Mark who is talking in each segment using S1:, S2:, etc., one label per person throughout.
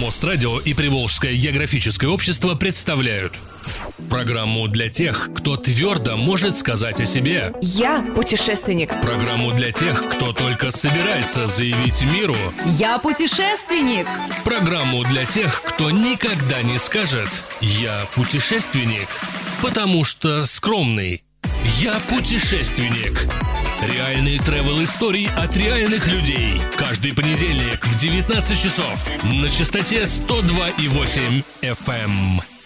S1: Мострадио и Приволжское географическое общество представляют Программу для тех, кто твердо может сказать о себе
S2: Я путешественник.
S1: Программу для тех, кто только собирается заявить миру
S2: Я путешественник.
S1: Программу для тех, кто никогда не скажет «Я путешественник», потому что скромный «Я путешественник» Реальные travel истории от реальных людей. Каждый понедельник в 19 часов на частоте 102,8 FM.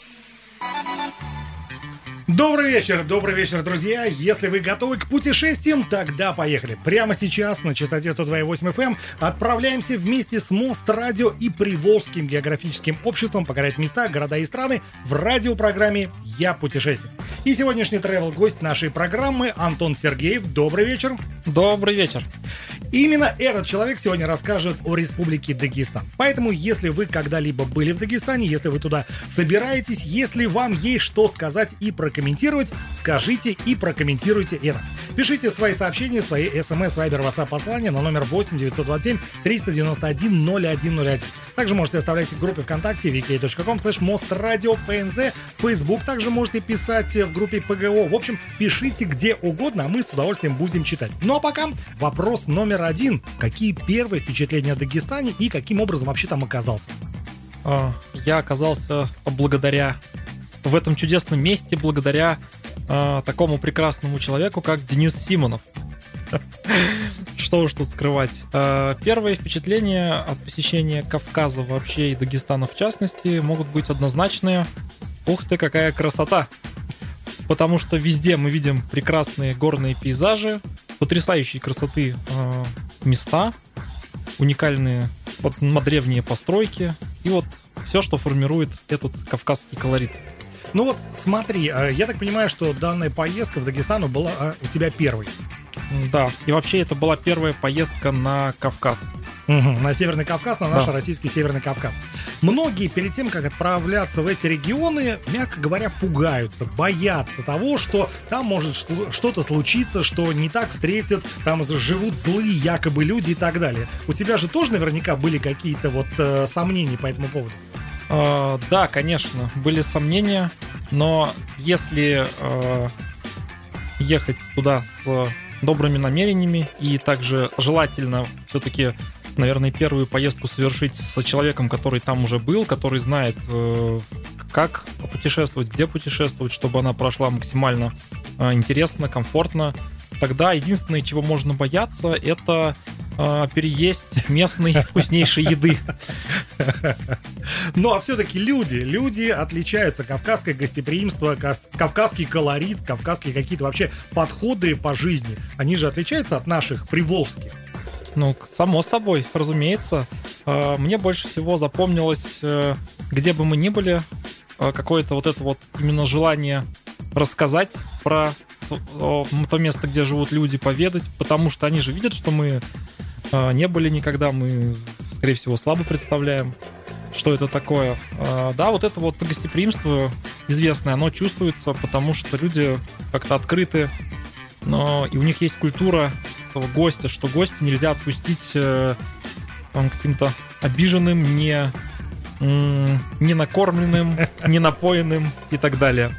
S3: Добрый вечер, добрый вечер, друзья. Если вы готовы к путешествиям, тогда поехали. Прямо сейчас на частоте 102.8 FM отправляемся вместе с Мост Радио и Приволжским географическим обществом покорять места, города и страны в радиопрограмме «Я путешественник». И сегодняшний travel гость нашей программы Антон Сергеев. Добрый вечер.
S4: Добрый вечер.
S3: Именно этот человек сегодня расскажет о Республике Дагестан. Поэтому, если вы когда-либо были в Дагестане, если вы туда собираетесь, если вам есть что сказать и прокомментировать, скажите и прокомментируйте это. Пишите свои сообщения, свои смс, вайбер, ватсап послания на номер 8 927 391 0101. Также можете оставлять в группе ВКонтакте vk.com slash mostradиопнз, Facebook также можете писать в группе ПГО. В общем, пишите где угодно, а мы с удовольствием будем читать. Ну а пока вопрос номер один. Какие первые впечатления о Дагестане и каким образом вообще там оказался?
S4: А, Я оказался благодаря в этом чудесном месте, благодаря а, такому прекрасному человеку, как Денис Симонов. Что уж тут скрывать. А, Первые впечатления от посещения Кавказа вообще и Дагестана в частности могут быть однозначные. Ух ты, какая красота! Потому что везде мы видим прекрасные горные пейзажи, потрясающей красоты э, места, уникальные вот, древние постройки и вот все, что формирует этот кавказский колорит.
S3: Ну вот, смотри, э, я так понимаю, что данная поездка в Дагестану была у тебя первой.
S4: Да, и вообще это была первая поездка на Кавказ.
S3: Угу, на Северный Кавказ, на наш
S4: Да.
S3: российский Северный Кавказ. Многие перед тем, как отправляться в эти регионы, мягко говоря, пугаются, боятся того, что там может что-то случиться, что не так встретят, там живут злые якобы люди и так далее. У тебя же тоже наверняка были какие-то вот э, сомнения по этому поводу.
S4: Э, да, конечно, были сомнения, но если э, ехать туда с добрыми намерениями и также желательно все-таки, наверное, первую поездку совершить с человеком, который там уже был, который знает, э, как путешествовать, где путешествовать, чтобы она прошла максимально э, интересно, комфортно, тогда единственное, чего можно бояться, это э, переесть местной вкуснейшей еды.
S3: Ну а все-таки люди, люди отличаются. Кавказское гостеприимство, кавказский колорит, кавказские какие-то вообще подходы по жизни. Они же отличаются от наших приволжских.
S4: Ну, само собой, разумеется. Э, Мне больше всего запомнилось, э, где бы мы ни были, э, какое-то вот это вот именно желание рассказать про то место, где живут люди, поведать, потому что они же видят, что мы не были никогда, мы, скорее всего, слабо представляем, что это такое. Э, Да, вот это вот гостеприимство известное, оно чувствуется, потому что люди как-то открыты, но и у них есть культура этого гостя, что гостя нельзя отпустить э, каким-то обиженным, не, не накормленным, не напоенным и так далее.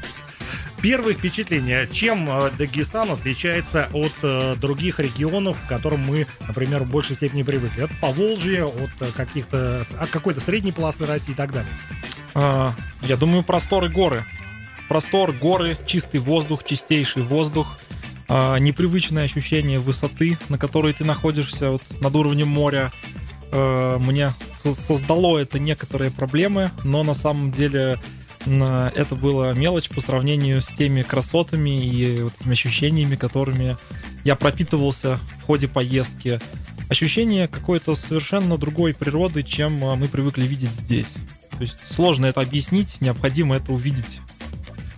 S3: Первые впечатления. Чем э, Дагестан отличается от э, других регионов, к которым мы, например, в большей степени привыкли? От Поволжья, от э, каких-то, от какой-то средней полосы России и так далее.
S4: А, Я думаю, просторы горы. Простор, горы, чистый воздух, чистейший воздух, а, непривычное ощущение высоты, на которой ты находишься вот, над уровнем моря. Э, Мне со- создало это некоторые проблемы, но на самом деле это было мелочь по сравнению с теми красотами и вот этими ощущениями, которыми я пропитывался в ходе поездки. Ощущение какой-то совершенно другой природы, чем а, мы привыкли видеть здесь. То есть сложно это объяснить, необходимо это увидеть.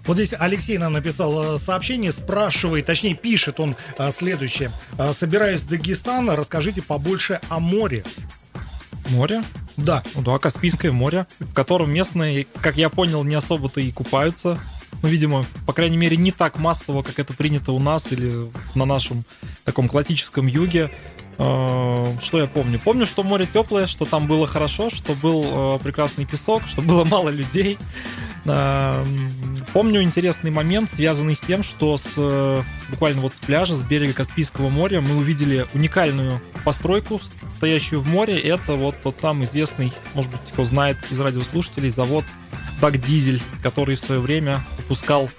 S3: Вот здесь Алексей нам написал э, сообщение, спрашивает, точнее пишет он э, следующее. Собираюсь в Дагестан, расскажите побольше о море.
S4: Море?
S3: Да,
S4: Ну да, Каспийское море, в котором местные, как я понял, не особо-то и купаются. Ну, видимо, по крайней мере, не так массово, как это принято у нас или на нашем таком классическом юге. Э, Что я помню? Помню, что море теплое, что там было хорошо, что был э, прекрасный песок, что было мало людей. Э, Помню интересный момент, связанный с тем, что с э, буквально вот с пляжа, с берега Каспийского моря мы увидели уникальную постройку, стоящую в море. Это вот тот самый известный, может быть, кто знает из радиослушателей, завод Дак Дизель, который в свое время выпускал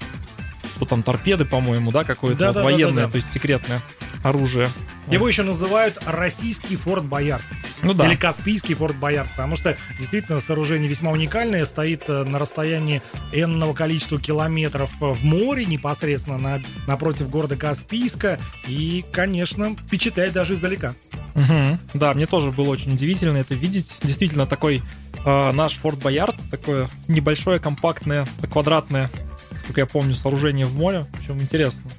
S4: что там, торпеды, по-моему, да, какое-то вот
S3: Да-да-да-да-да.
S4: военное, то есть секретное оружие.
S3: Его еще называют российский Форт Боярд.
S4: Ну да.
S3: Или Каспийский Форт Боярд, потому что действительно сооружение весьма уникальное, стоит э, на расстоянии энного количества километров э, в море, непосредственно на, напротив города Каспийска, и, конечно, впечатляет даже издалека.
S4: Мгм. Да, мне тоже было очень удивительно это видеть. Действительно, такой э, наш Форт Боярд, такое небольшое, компактное, квадратное, сколько я помню, сооружение в море. Причем интересно.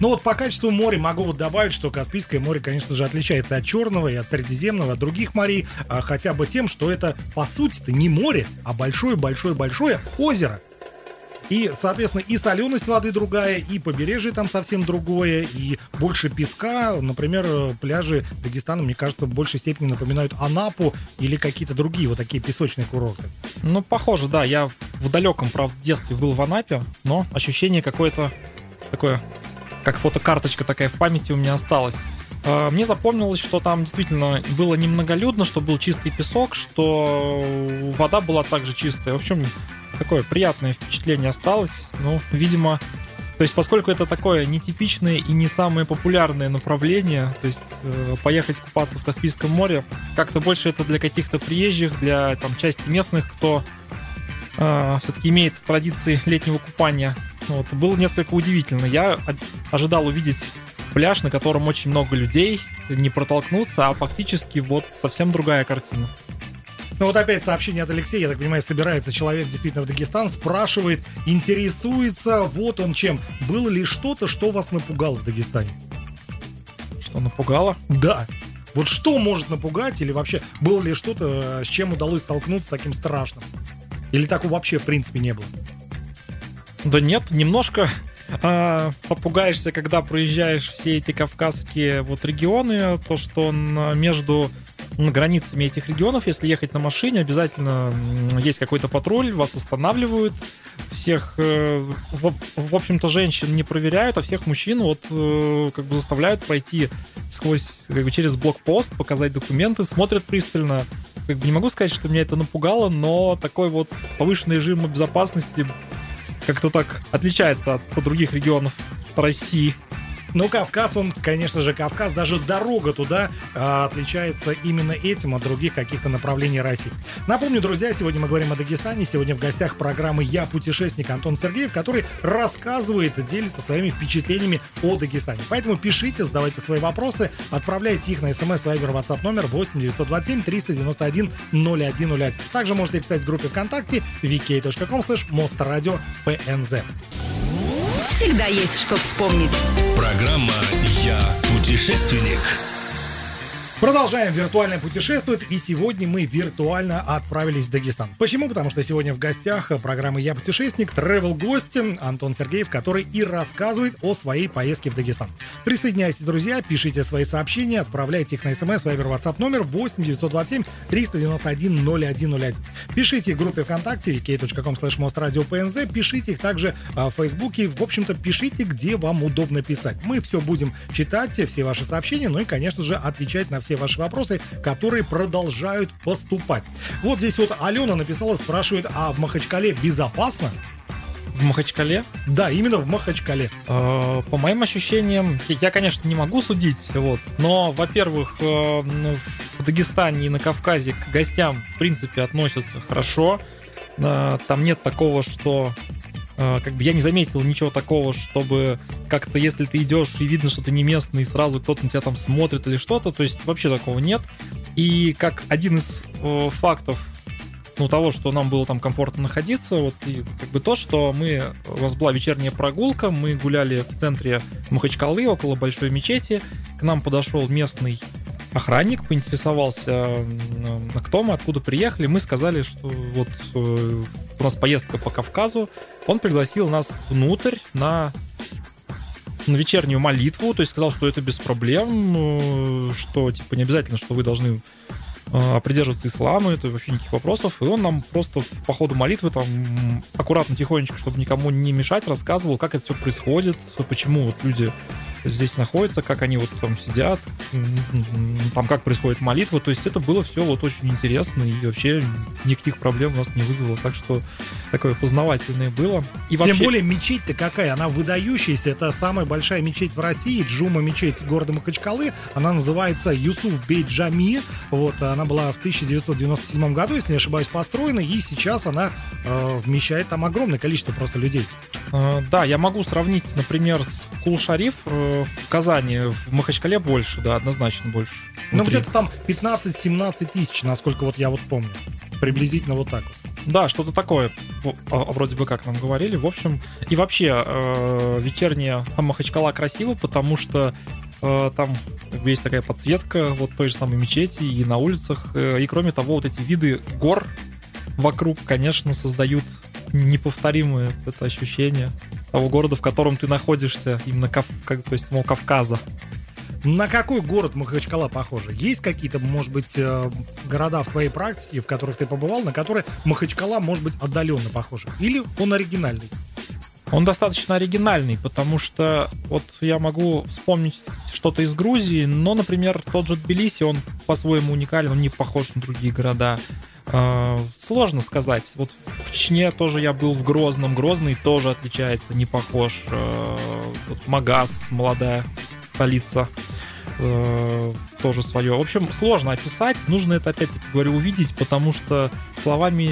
S3: Ну вот по качеству моря могу вот добавить, что Каспийское море, конечно же, отличается от Черного и от Средиземного, от других морей, а, хотя бы тем, что это, по сути-то, не море, а большое-большое-большое озеро. И, соответственно, и соленость воды другая, и побережье там совсем другое, и больше песка. Например, э, пляжи Дагестана, мне кажется, в большей степени напоминают Анапу или какие-то другие вот такие песочные курорты.
S4: Ну, похоже, да. Я в далеком, правда, детстве был в Анапе, но ощущение какое-то такое, как фотокарточка такая в памяти у меня осталась. Э, Мне запомнилось, что там действительно было немноголюдно, что был чистый песок, что вода была также чистая. В общем, такое приятное впечатление осталось. Ну, видимо, то есть, поскольку это такое нетипичное и не самое популярное направление, то есть э, поехать купаться в Каспийском море, как-то больше это для каких-то приезжих, для там части местных, кто все-таки имеет традиции летнего купания. Вот, было несколько удивительно. Я ожидал увидеть пляж, на котором очень много людей, не протолкнуться, а фактически вот совсем другая картина.
S3: Ну вот опять сообщение от Алексея, я так понимаю, собирается человек действительно в Дагестан, спрашивает, интересуется, вот он чем. Было ли что-то, что вас напугало в Дагестане?
S4: Что напугало?
S3: Да. Вот что может напугать, или вообще было ли что-то, э, с чем удалось столкнуться таким страшным? Или такого вообще в принципе не было?
S4: Да нет, немножко а, попугаешься, когда проезжаешь все эти кавказские вот регионы, то, что между границами этих регионов, если ехать на машине, обязательно есть какой-то патруль, вас останавливают, всех, э, в, в общем-то, женщин не проверяют, а всех мужчин вот э, как бы заставляют пройти сквозь, как бы через блокпост, показать документы, смотрят пристально. Как бы не могу сказать, что меня это напугало, но такой вот повышенный режим безопасности как-то так отличается от других регионов России.
S3: Ну, Кавказ, он, конечно же, Кавказ, даже дорога туда а, отличается именно этим от других каких-то направлений России. Напомню, друзья, сегодня мы говорим о Дагестане. Сегодня в гостях программы «Я путешественник» Антон Сергеев, который рассказывает, делится своими впечатлениями о Дагестане. Поэтому пишите, задавайте свои вопросы, отправляйте их на смс Viber WhatsApp номер 8 927 391 0101. Также можете писать в группе ВКонтакте vk.com slash мострадио PNZ.
S2: Всегда есть что вспомнить.
S1: Программа «Я путешественник».
S3: Продолжаем виртуально путешествовать, и сегодня мы виртуально отправились в Дагестан. Почему? Потому что сегодня в гостях программы «Я путешественник» travel гость Антон Сергеев, который и рассказывает о своей поездке в Дагестан. Присоединяйтесь, друзья, пишите свои сообщения, отправляйте их на смс, вайбер, WhatsApp номер 8 927 391 0101. Пишите в группе ВКонтакте vk.com slash пишите их также а, в Фейсбуке, в общем-то, пишите, где вам удобно писать. Мы все будем читать, все ваши сообщения, ну и, конечно же, отвечать на все ваши вопросы, которые продолжают поступать. Вот здесь вот Алена написала, спрашивает, а в Махачкале безопасно?
S4: В Махачкале,
S3: Да, именно в Махачкале.
S4: э, по моим ощущениям, я- я, конечно, не могу судить, вот, но, во-первых, э, ну, в Дагестане и на Кавказе к гостям, в принципе, относятся хорошо. Э, Там нет такого, что э, как бы я не заметил ничего такого, чтобы как-то, если ты идешь и видно, что ты не местный, сразу кто-то на тебя там смотрит или что-то, то есть вообще такого нет. И как один из э, фактов ну, того, что нам было там комфортно находиться, вот и как бы то, что мы, у нас была вечерняя прогулка, мы гуляли в центре Махачкалы, около большой мечети, к нам подошел местный охранник, поинтересовался, м, кто мы, откуда приехали, мы сказали, что вот э, у нас поездка по Кавказу, он пригласил нас внутрь на на вечернюю молитву, то есть сказал, что это без проблем, э, что типа не обязательно, что вы должны придерживаться ислама, это вообще никаких вопросов. И он нам просто по ходу молитвы там аккуратно, тихонечко, чтобы никому не мешать, рассказывал, как это все происходит, почему вот люди здесь находятся, как они вот там сидят, там как происходит молитва. То есть это было все вот очень интересно и вообще никаких проблем у нас не вызвало. Так что такое познавательное было. И вообще...
S3: Тем более мечеть-то какая, она выдающаяся. Это самая большая мечеть в России, Джума мечеть города Махачкалы. Она называется Юсуф Бейджами. Вот, она была в 1997 году, если не ошибаюсь, построена, и сейчас она э, вмещает там огромное количество просто людей.
S4: Э, да, я могу сравнить, например, с Кул-Шариф э, в Казани, в Махачкале больше, да, однозначно больше.
S3: Ну, где-то там 15-17 тысяч, насколько вот я вот помню. Приблизительно вот так вот.
S4: Да, что-то такое, вроде бы как нам говорили. В общем, и вообще, э, вечерняя Махачкала красиво, потому что там как бы есть такая подсветка вот той же самой мечети и на улицах. Э, и кроме того, вот эти виды гор вокруг, конечно, создают неповторимое это ощущение того города, в котором ты находишься, именно Кав... как, то есть самого Кавказа.
S3: На какой город Махачкала похожа? Есть какие-то, может быть, э, города в твоей практике, в которых ты побывал, на которые Махачкала может быть отдаленно похожа? Или он оригинальный?
S4: Он достаточно оригинальный, потому что вот я могу вспомнить что-то из Грузии, но, например, тот же Тбилиси, он по-своему уникален, он не похож на другие города. Э, сложно сказать. Вот в Чечне тоже я был в Грозном. Грозный тоже отличается, не похож. Э, вот Магаз, молодая столица э, тоже свое. В общем, сложно описать, нужно это опять-таки говорю увидеть, потому что словами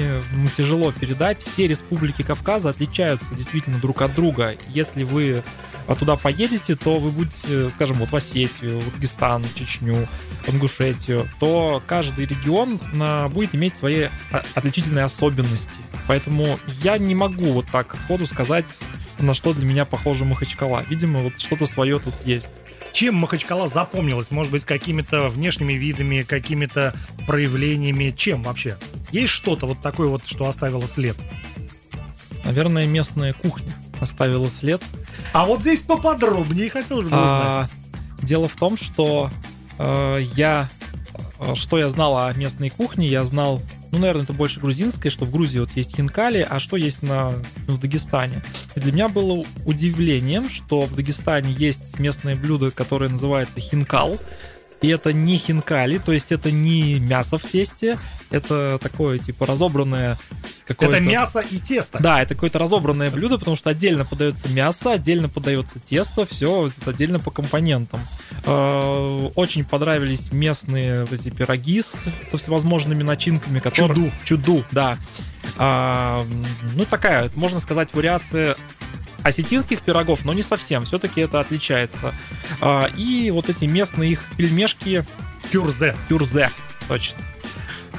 S4: тяжело передать. Все республики Кавказа отличаются действительно друг от друга. Если вы туда поедете, то вы будете, скажем, вот в Осетию, Дагестан, Чечню, Ингушетию, то каждый регион а, будет иметь свои отличительные особенности. Поэтому я не могу вот так сходу сказать, на что для меня похожа Махачкала. Видимо, вот что-то свое тут есть.
S3: Чем Махачкала запомнилась? Может быть, какими-то внешними видами, какими-то проявлениями? Чем вообще? Есть что-то вот такое вот, что оставило след?
S4: Наверное, местная кухня оставила след.
S3: А вот здесь поподробнее хотелось бы узнать. А,
S4: дело в том, что э, я, э, что я знал о местной кухне, я знал ну, наверное, это больше грузинское, что в Грузии вот есть хинкали, а что есть на, ну, в Дагестане. И для меня было удивлением, что в Дагестане есть местное блюдо, которое называется хинкал. И это не хинкали, то есть это не мясо в тесте, это такое, типа, разобранное
S3: это мясо и тесто.
S4: Да, это какое-то разобранное блюдо, потому что отдельно подается мясо, отдельно подается тесто, все отдельно по компонентам. Э, очень понравились местные эти пироги со всевозможными начинками, которые...
S3: Чуду.
S4: Чуду, да. А, ну, такая, можно сказать, вариация осетинских пирогов, но не совсем. Все-таки это отличается. А, и вот эти местные их пельмешки...
S3: Кюрзе.
S4: Кюрзе, точно.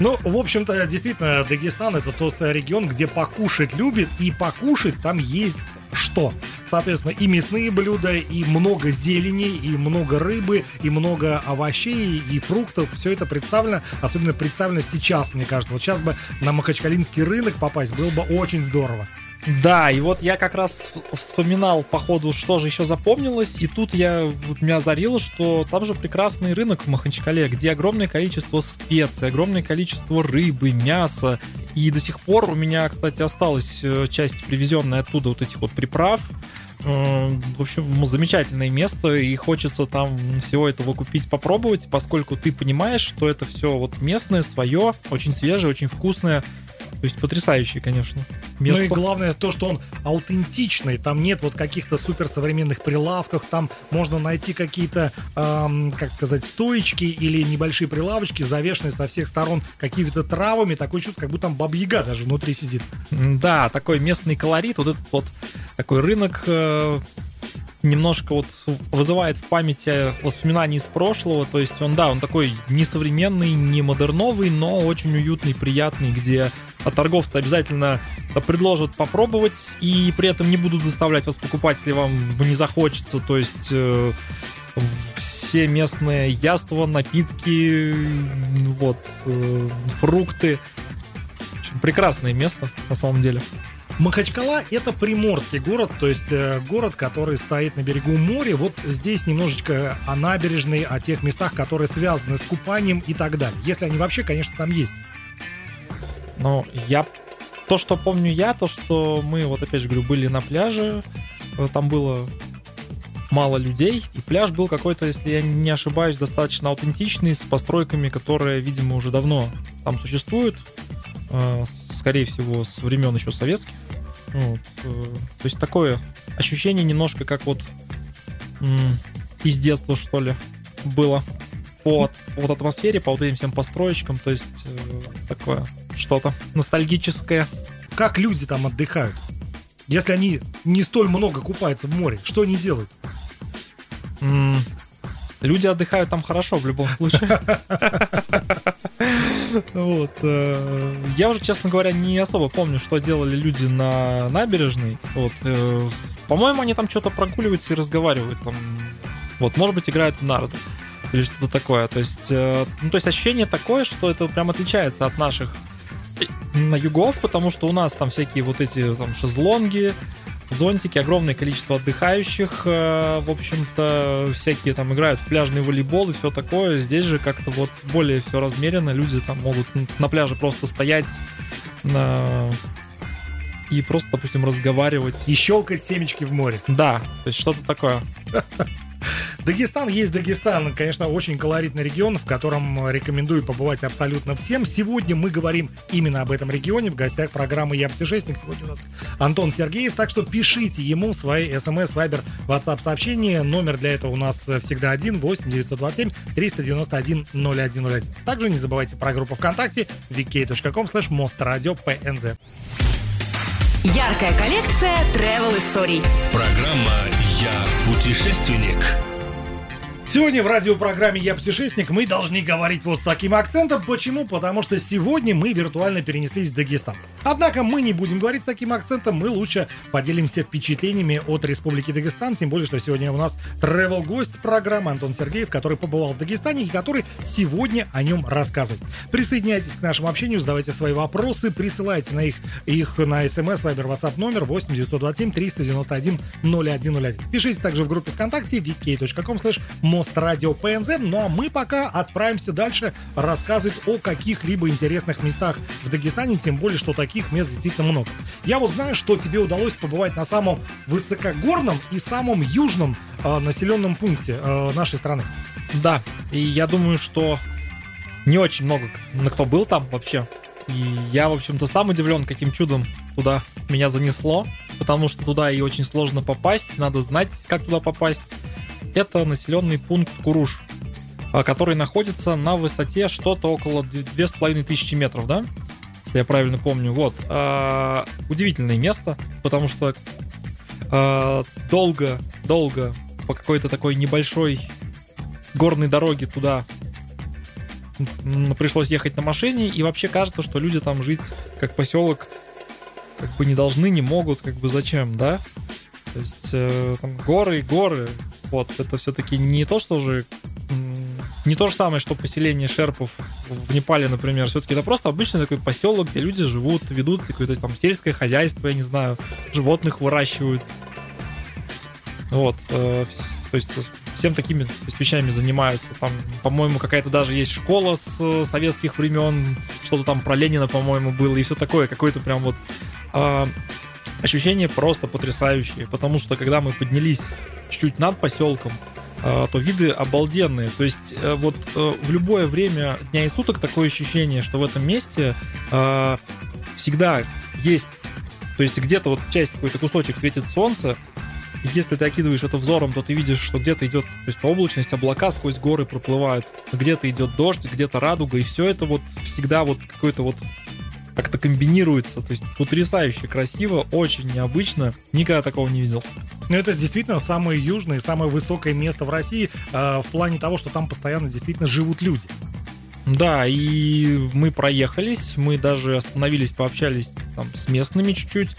S3: Ну, в общем-то, действительно, Дагестан это тот регион, где покушать любит, и покушать там есть что. Соответственно, и мясные блюда, и много зелени, и много рыбы, и много овощей, и фруктов. Все это представлено, особенно представлено сейчас, мне кажется. Вот сейчас бы на Махачкалинский рынок попасть было бы очень здорово.
S4: Да, и вот я как раз вспоминал по ходу, что же еще запомнилось, и тут я, вот меня озарило, что там же прекрасный рынок в Махачкале, где огромное количество специй, огромное количество рыбы, мяса, и до сих пор у меня, кстати, осталась э, часть привезенная оттуда вот этих вот приправ, э, в общем, замечательное место, и хочется там всего этого купить, попробовать, поскольку ты понимаешь, что это все вот местное, свое, очень свежее, очень вкусное, то есть потрясающий, конечно.
S3: Место. Ну и главное то, что он аутентичный. Там нет вот каких-то суперсовременных прилавков. Там можно найти какие-то, эм, как сказать, стоечки или небольшие прилавочки, завешенные со всех сторон какими-то травами. Такой чувство, как будто там бабьяга даже внутри сидит.
S4: Да, такой местный колорит. Вот этот вот такой рынок э, немножко вот вызывает в памяти воспоминания из прошлого. То есть он, да, он такой несовременный, не модерновый, но очень уютный, приятный, где торговцы обязательно предложат попробовать и при этом не будут заставлять вас покупать, если вам не захочется. То есть э, все местные яства, напитки, вот, э, фрукты. прекрасное место, на самом деле.
S3: Махачкала — это приморский город, то есть э, город, который стоит на берегу моря. Вот здесь немножечко о набережной, о тех местах, которые связаны с купанием и так далее. Если они вообще, конечно, там есть.
S4: Но я... То, что помню я, то, что мы, вот опять же говорю, были на пляже, э, там было мало людей, и пляж был какой-то, если я не ошибаюсь, достаточно аутентичный, с постройками, которые, видимо, уже давно там существуют, скорее всего, с времен еще советских. Вот. э, То есть такое ощущение немножко как вот из детства, что ли, было по, от- по вот атмосфере, по вот этим всем построечкам, то есть э, такое что-то ностальгическое.
S3: Как люди там отдыхают? Если они не столь много купаются в море, что они делают?
S4: Люди отдыхают там хорошо в любом случае. Вот. э, Я уже, честно говоря, не особо помню, что делали люди на набережной. Вот. э, По-моему, они там что-то прогуливаются и разговаривают. Там, вот, может быть, играют в нарды или что-то такое. То есть, э, ну, то есть ощущение такое, что это прям отличается от наших на югов, потому что у нас там всякие вот эти там шезлонги, зонтики, огромное количество отдыхающих, э, в общем-то, всякие там играют в пляжный волейбол и все такое. Здесь же как-то вот более все размеренно, люди там могут на пляже просто стоять на... и просто, допустим, разговаривать.
S3: И щелкать семечки в море.
S4: Да, то есть что-то такое.
S3: Дагестан есть Дагестан. Конечно, очень колоритный регион, в котором рекомендую побывать абсолютно всем. Сегодня мы говорим именно об этом регионе. В гостях программы «Я путешественник». Сегодня у нас Антон Сергеев. Так что пишите ему свои смс, вайбер, WhatsApp сообщения. Номер для этого у нас всегда один 8 927 391 0101. Также не забывайте про группу ВКонтакте vk.com slash mostradио.pnz.
S2: Яркая коллекция travel историй.
S1: Программа «Я путешественник».
S3: Сегодня в радиопрограмме «Я путешественник» мы должны говорить вот с таким акцентом. Почему? Потому что сегодня мы виртуально перенеслись в Дагестан. Однако мы не будем говорить с таким акцентом, мы лучше поделимся впечатлениями от Республики Дагестан, тем более, что сегодня у нас travel гость программы Антон Сергеев, который побывал в Дагестане и который сегодня о нем рассказывает. Присоединяйтесь к нашему общению, задавайте свои вопросы, присылайте на их, их на смс, вайбер, WhatsApp номер 8 927 391 0101. Пишите также в группе ВКонтакте vk.com slash Мост Радио ПНЗ. Ну а мы пока отправимся дальше рассказывать о каких-либо интересных местах в Дагестане, тем более, что таких мест действительно много. Я вот знаю, что тебе удалось побывать на самом высокогорном и самом южном э, населенном пункте э, нашей страны.
S4: Да, и я думаю, что не очень много на кто был там вообще. И я, в общем-то, сам удивлен, каким чудом туда меня занесло, потому что туда и очень сложно попасть, надо знать, как туда попасть. Это населенный пункт Куруш, а, который находится на высоте что-то около 2500 метров, да? Если я правильно помню. Вот. А, Удивительное место, потому что а, долго, долго по какой-то такой небольшой горной дороге туда пришлось ехать на машине, и вообще кажется, что люди там жить как поселок как бы не должны, не могут, как бы зачем, да? То есть э, там горы, горы, вот, это все-таки не то, что уже м, не то же самое, что поселение шерпов в Непале, например. Все-таки это просто обычный такой поселок, где люди живут, ведут какое-то там сельское хозяйство, я не знаю, животных выращивают. Вот. э, то есть всем такими то вещами занимаются. Там, по-моему, какая-то даже есть школа с э, советских времен, что-то там про Ленина, по-моему, было, и все такое, какое-то прям вот а, ощущение просто потрясающее, потому что когда мы поднялись чуть-чуть над поселком, а, то виды обалденные. То есть э, вот э, в любое время дня и суток такое ощущение, что в этом месте а, всегда есть, то есть где-то вот часть какой-то кусочек светит солнце, если ты окидываешь это взором, то ты видишь, что где-то идет, то есть по облачности облака сквозь горы проплывают, где-то идет дождь, где-то радуга, и все это вот всегда вот какой-то вот как-то комбинируется. То есть потрясающе красиво, очень необычно. Никогда такого не видел.
S3: Но это действительно самое южное, самое высокое место в России э, в плане того, что там постоянно действительно живут люди.
S4: Да, и мы проехались, мы даже остановились, пообщались там с местными чуть-чуть.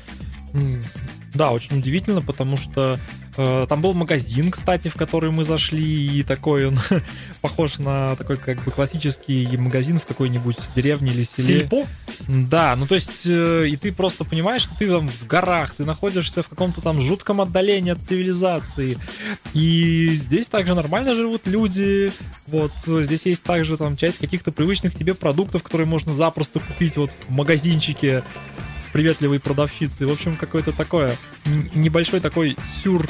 S4: Да, очень удивительно, потому что Там был магазин, кстати, в который мы зашли, и такой он похож на такой как бы классический магазин в какой-нибудь деревне или селе.
S3: Сельпо?
S4: Да, ну то есть, э, и ты просто понимаешь, что ты там в горах, ты находишься в каком-то там жутком отдалении от цивилизации. И здесь также нормально живут люди. Вот э, здесь есть также там часть каких-то привычных тебе продуктов, которые можно запросто купить вот в магазинчике с приветливой продавщицей. В общем, какое-то такое небольшой такой сюр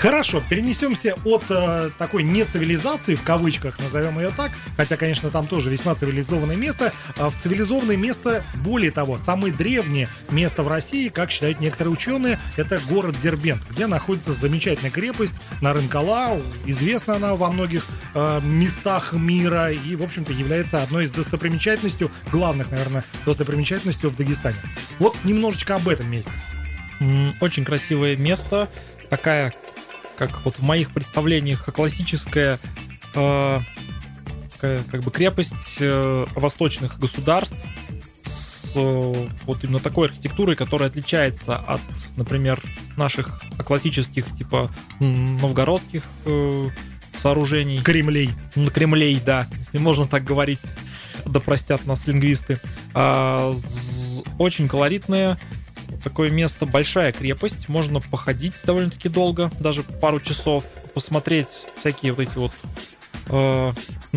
S3: Хорошо, перенесемся от э, такой нецивилизации, в кавычках назовем ее так, хотя, конечно, там тоже весьма цивилизованное место, а в цивилизованное место, более того, самое древнее место в России, как считают некоторые ученые, это город Дербент, где находится замечательная крепость Нарынкала, известна она во многих э, местах мира и, в общем-то, является одной из достопримечательностей, главных, наверное, достопримечательностей в Дагестане. Вот немножечко об этом месте.
S4: Очень красивое место. Такая, как вот в моих представлениях, классическая э, как бы крепость э, восточных государств с э, вот именно такой архитектурой, которая отличается от, например, наших классических типа новгородских э, сооружений.
S3: Кремлей.
S4: Кремлей, да, если можно так говорить, да простят нас лингвисты. А, очень колоритное такое место, большая крепость, можно походить довольно-таки долго, даже пару часов, посмотреть всякие вот эти вот э,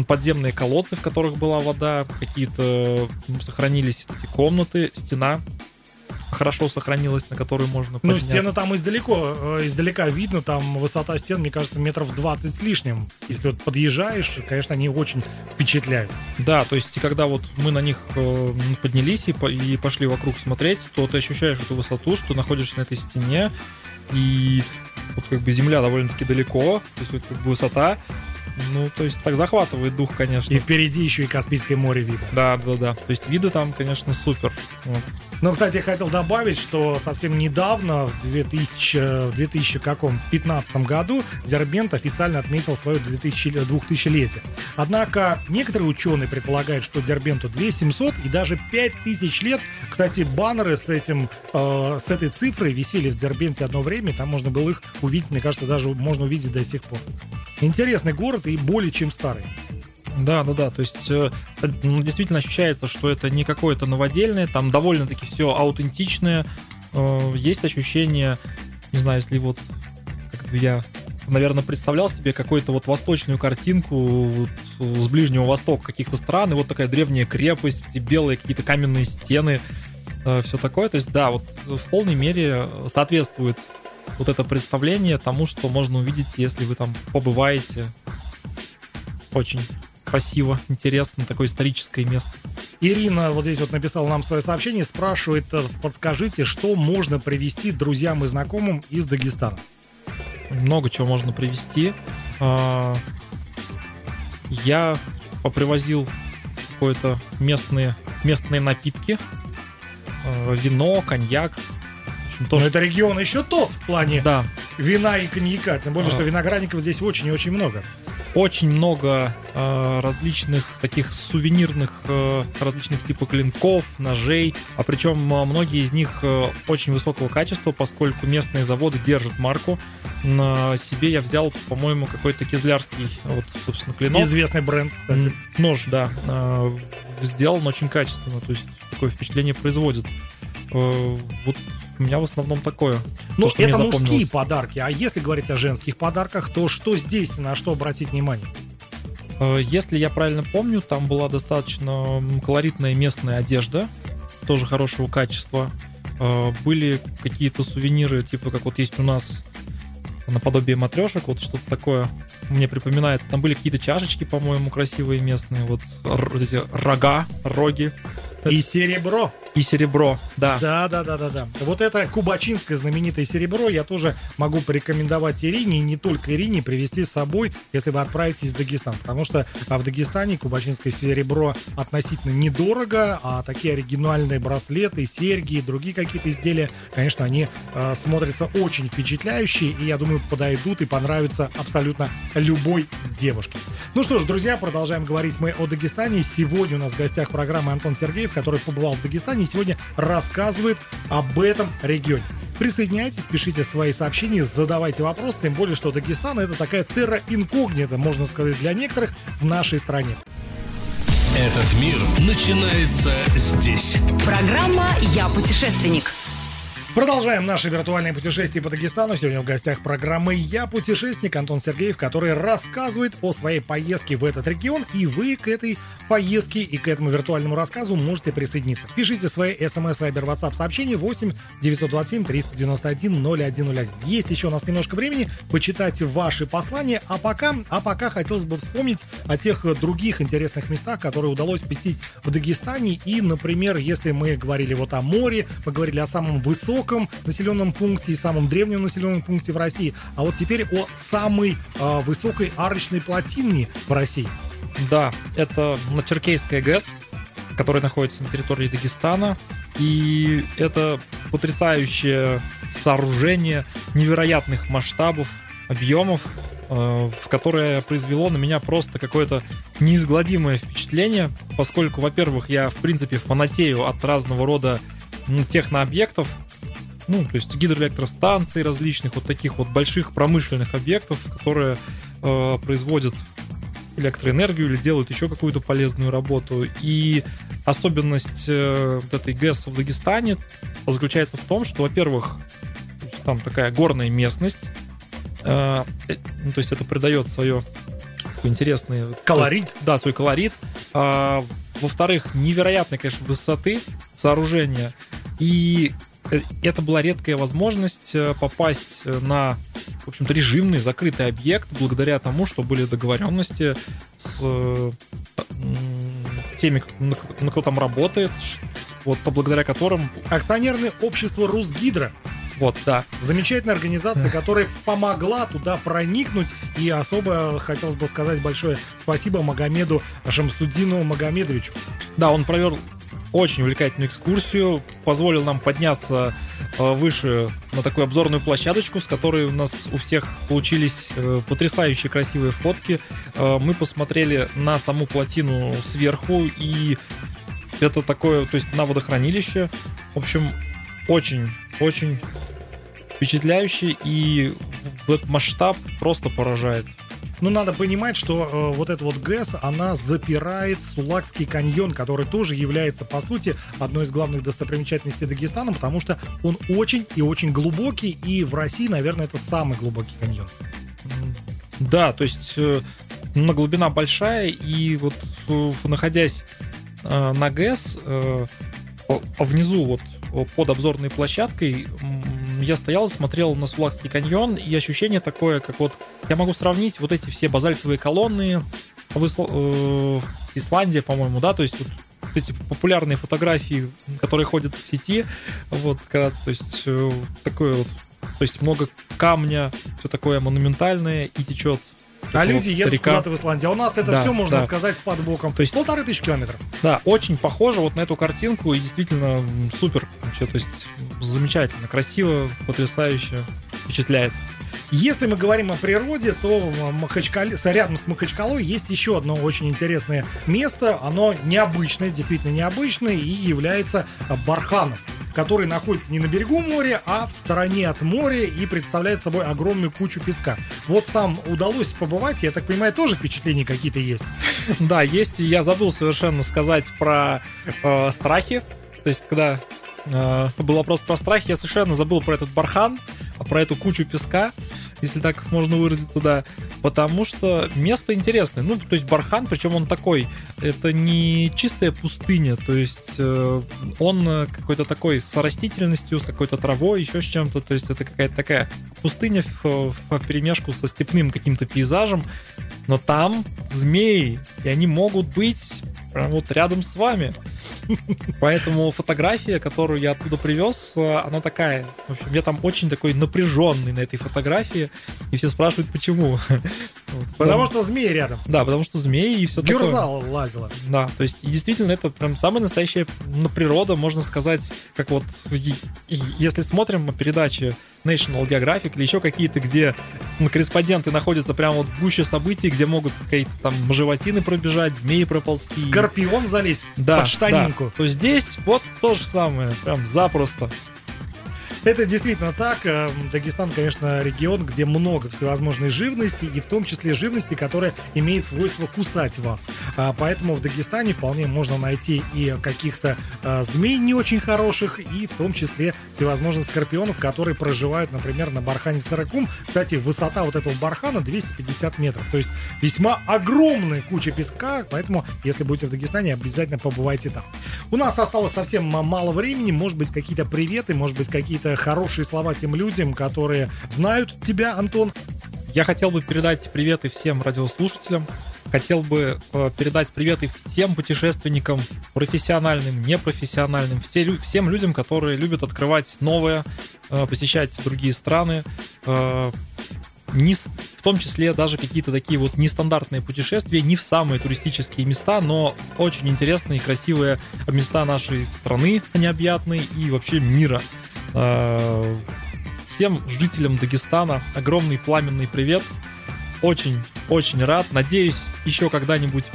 S4: подземные колодцы, в которых была вода, какие-то м, сохранились эти комнаты, стена хорошо сохранилась, на которую можно
S3: Ну, стены там издалеко, э, издалека видно, там высота стен, мне кажется, метров 20 с лишним. Если вот подъезжаешь, конечно, они очень впечатляют.
S4: Да, то есть, когда вот мы на них э, поднялись и, и пошли вокруг смотреть, то ты ощущаешь эту высоту, что находишься на этой стене, и вот как бы земля довольно-таки далеко, то есть вот как бы высота, ну, то есть так захватывает дух, конечно.
S3: И впереди еще и Каспийское море видно.
S4: Да, да, да. То есть виды там, конечно, супер. Вот.
S3: Но, кстати, я хотел добавить, что совсем недавно, в 2000, в 2015 году, Дербент официально отметил свое 2000, 2000-летие. Однако некоторые ученые предполагают, что Дербенту 2700 и даже 5000 лет. Кстати, баннеры с, этим, э, с этой цифрой висели в Дербенте одно время, там можно было их увидеть, мне кажется, даже можно увидеть до сих пор. Интересный город и более чем старый.
S4: Да, да, да. То есть э, ну, действительно ощущается, что это не какое-то новодельное, там довольно-таки все аутентичное. Э, Есть ощущение, не знаю, если вот как бы я, наверное, представлял себе какую-то вот восточную картинку вот с Ближнего Востока каких-то стран, и вот такая древняя крепость, эти белые какие-то каменные стены, все такое. То есть, да, вот в полной мере соответствует вот это представление тому, что можно увидеть, если вы там побываете. Очень красиво, интересно, такое историческое место.
S3: Ирина вот здесь вот написала нам свое сообщение, спрашивает, э, подскажите, что можно привезти друзьям и знакомым из Дагестана?
S4: Много чего можно привезти. А, Я попривозил какое-то местные, местные напитки. А, Вино, коньяк. Общем,
S3: Но
S4: тоже,
S3: это регион еще тот в плане
S4: да,
S3: вина и коньяка, тем более,
S4: А.
S3: что виноградников здесь очень и очень много.
S4: Очень много э, различных таких сувенирных э, различных типов клинков, ножей, а причем э, многие из них э, очень высокого качества, поскольку местные заводы держат марку. На себе я взял, по-моему, какой-то кизлярский, вот, собственно, клинок.
S3: Известный бренд, кстати.
S4: Нож, да, э, сделан очень качественно, то есть такое впечатление производит. Э, Вот у меня в основном такое.
S3: Ну,
S4: то,
S3: это мужские подарки. А если говорить о женских подарках, то что здесь, на что обратить внимание?
S4: Э, Если я правильно помню, там была достаточно колоритная местная одежда, тоже хорошего качества. Э, Были какие-то сувениры, типа как вот есть у нас наподобие матрешек, вот что-то такое мне припоминается. Там были какие-то чашечки, по-моему, красивые местные, вот эти рога, роги
S3: И серебро.
S4: И серебро, да.
S3: Да, да, да, да, да. Вот это кубачинское знаменитое серебро я тоже могу порекомендовать Ирине, и не только Ирине, привезти с собой, если вы отправитесь в Дагестан. Потому что а, в Дагестане кубачинское серебро относительно недорого, а такие оригинальные браслеты, серьги и другие какие-то изделия, конечно, они э, смотрятся очень впечатляющие, и я думаю, подойдут и понравятся абсолютно любой девушке. Ну что ж, друзья, продолжаем говорить мы о Дагестане. Сегодня у нас в гостях программы Антон Сергеев, который побывал в Дагестане и сегодня рассказывает об этом регионе. Присоединяйтесь, пишите свои сообщения, задавайте вопросы, тем более, что Дагестан это такая терра инкогнита, можно сказать, для некоторых в нашей стране.
S1: Этот мир начинается здесь.
S2: Программа «Я путешественник».
S3: Продолжаем наше виртуальное путешествие по Дагестану. Сегодня в гостях программы «Я путешественник» Антон Сергеев, который рассказывает о своей поездке в этот регион. И вы к этой поездке и к этому виртуальному рассказу можете присоединиться. Пишите свои смс, вайбер, ватсап сообщения 8 927 391 0101. Есть еще у нас немножко времени почитать ваши послания. А пока, а пока хотелось бы вспомнить о тех других интересных местах, которые удалось посетить в Дагестане. И, например, если мы говорили вот о море, мы говорили о самом высоком высоком населенном пункте и самом древнем населенном пункте в России. А вот теперь о самой э, высокой арочной плотине в России.
S4: Да, это Начеркейская ГЭС, которая находится на территории Дагестана. И это потрясающее сооружение невероятных масштабов, объемов, э, в которое произвело на меня просто какое-то неизгладимое впечатление, поскольку, во-первых, я, в принципе, фанатею от разного рода технообъектов, ну, то есть гидроэлектростанций различных, вот таких вот больших промышленных объектов, которые э, производят электроэнергию или делают еще какую-то полезную работу. И особенность э, вот этой ГЭС в Дагестане заключается в том, что, во-первых, там такая горная местность, э, ну, то есть это придает свое интересный...
S3: Колорит.
S4: Да, свой колорит. А, во-вторых, невероятной, конечно, высоты сооружения. И это была редкая возможность э, попасть э, на, в общем-то, режимный закрытый объект благодаря тому, что были договоренности с теми, на кто там работает, вот благодаря которым...
S3: Акционерное общество Русгидро.
S4: Вот, да.
S3: Замечательная организация, которая помогла туда проникнуть. И особо хотелось бы сказать большое спасибо Магомеду Шамсудину Магомедовичу.
S4: Да, он провел очень увлекательную экскурсию, позволил нам подняться э, выше на такую обзорную площадочку, с которой у нас у всех получились э, потрясающие красивые фотки. Э, мы посмотрели на саму плотину сверху, и это такое, то есть на водохранилище. В общем, очень-очень впечатляющий, и этот масштаб просто поражает.
S3: Ну, надо понимать, что э, вот эта вот ГЭС, она запирает Сулакский каньон, который тоже является, по сути, одной из главных достопримечательностей Дагестана, потому что он очень и очень глубокий, и в России, наверное, это самый глубокий каньон.
S4: Да, то есть э, на глубина большая, и вот э, находясь э, на ГЭС, э, внизу вот под обзорной площадкой я стоял, смотрел на Сулакский каньон, и ощущение такое, как вот я могу сравнить вот эти все базальтовые колонны в Исл... э, Исландии, по-моему, да, то есть вот эти популярные фотографии, которые ходят в сети, вот, когда, то есть э, такое вот, то есть много камня, все такое монументальное и течет
S3: а люди едут река. куда-то в Исландию. А у нас это да, все, можно да. сказать, под боком.
S4: То есть
S3: полторы тысячи километров.
S4: Да, очень похоже вот на эту картинку. И действительно супер. Вообще, то есть замечательно, красиво, потрясающе, впечатляет.
S3: Если мы говорим о природе, то в Махачкале, рядом с Махачкалой есть еще одно очень интересное место. Оно необычное, действительно необычное и является Барханом который находится не на берегу моря, а в стороне от моря и представляет собой огромную кучу песка. Вот там удалось побывать, я так понимаю, тоже впечатления какие-то есть.
S4: Да, есть. Я забыл совершенно сказать про э, страхи. То есть, когда э, был вопрос про страхи, я совершенно забыл про этот бархан, про эту кучу песка если так можно выразиться, да. Потому что место интересное. Ну, то есть Бархан, причем он такой, это не чистая пустыня, то есть э, он какой-то такой с растительностью, с какой-то травой, еще с чем-то. То есть это какая-то такая пустыня в, в перемешку со степным каким-то пейзажем. Но там змеи, и они могут быть прям вот рядом с вами. Поэтому фотография, которую я оттуда привез, она такая. В общем, я там очень такой напряженный на этой фотографии. И все спрашивают, почему.
S3: Потому что змеи рядом.
S4: Да, потому что змеи и все такое.
S3: Гюрзал лазила.
S4: Да, то есть, действительно, это прям самая настоящая ну, природа, можно сказать, как вот, если смотрим передачи National Geographic или еще какие-то, где ну, корреспонденты находятся прямо вот в гуще событий, где могут какие-то там животины пробежать, змеи проползти.
S3: Скорпион залезть да, под штанинку. Да.
S4: То здесь вот то же самое, прям запросто.
S3: Это действительно так. Э, Дагестан, конечно, регион, где много всевозможной живности, и в том числе живности, которая имеет свойство кусать вас. А, поэтому в Дагестане вполне можно найти и каких-то а, змей не очень хороших, и в том числе всевозможных скорпионов, которые проживают, например, на бархане Саракум. Кстати, высота вот этого бархана 250 метров. То есть весьма огромная куча песка, поэтому, если будете в Дагестане, обязательно побывайте там. У нас осталось совсем мало времени, может быть, какие-то приветы, может быть, какие-то хорошие слова тем людям, которые знают тебя, Антон.
S4: Я хотел бы передать приветы всем радиослушателям. Хотел бы э, передать приветы всем путешественникам, профессиональным, непрофессиональным, все, всем людям, которые любят открывать новое, э, посещать другие страны, э, не, в том числе даже какие-то такие вот нестандартные путешествия, не в самые туристические места, но очень интересные и красивые места нашей страны, необъятные и вообще мира. Э, всем жителям Дагестана огромный пламенный привет. Очень-очень рад. Надеюсь, еще когда-нибудь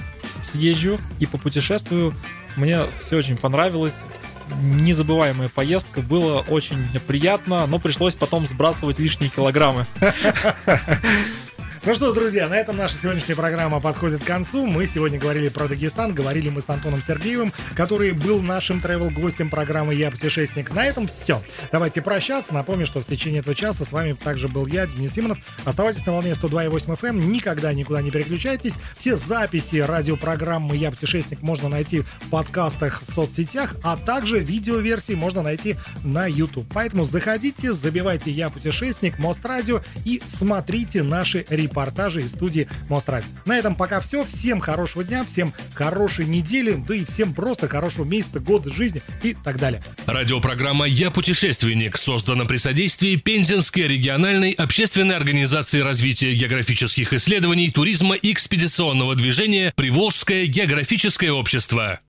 S4: съезжу и попутешествую. Мне все очень понравилось незабываемая поездка. Было очень приятно, но пришлось потом сбрасывать лишние килограммы.
S3: Ну что ж, друзья, на этом наша сегодняшняя программа подходит к концу. Мы сегодня говорили про Дагестан, говорили мы с Антоном Сергеевым, который был нашим travel-гостем программы «Я путешественник». На этом все. Давайте прощаться. Напомню, что в течение этого часа с вами также был я, Денис Симонов. Оставайтесь на волне 102,8 FM, эм. никогда никуда не переключайтесь. Все записи радиопрограммы «Я путешественник» можно найти в подкастах в соцсетях, а также видеоверсии можно найти на YouTube. Поэтому заходите, забивайте «Я путешественник», Мост Радио и смотрите наши репортажи репортажи из студии Мострад. На этом пока все. Всем хорошего дня, всем хорошей недели, да и всем просто хорошего месяца, года жизни и так далее.
S1: Радиопрограмма «Я путешественник» создана при содействии Пензенской региональной общественной организации развития географических исследований, туризма и экспедиционного движения «Приволжское географическое общество».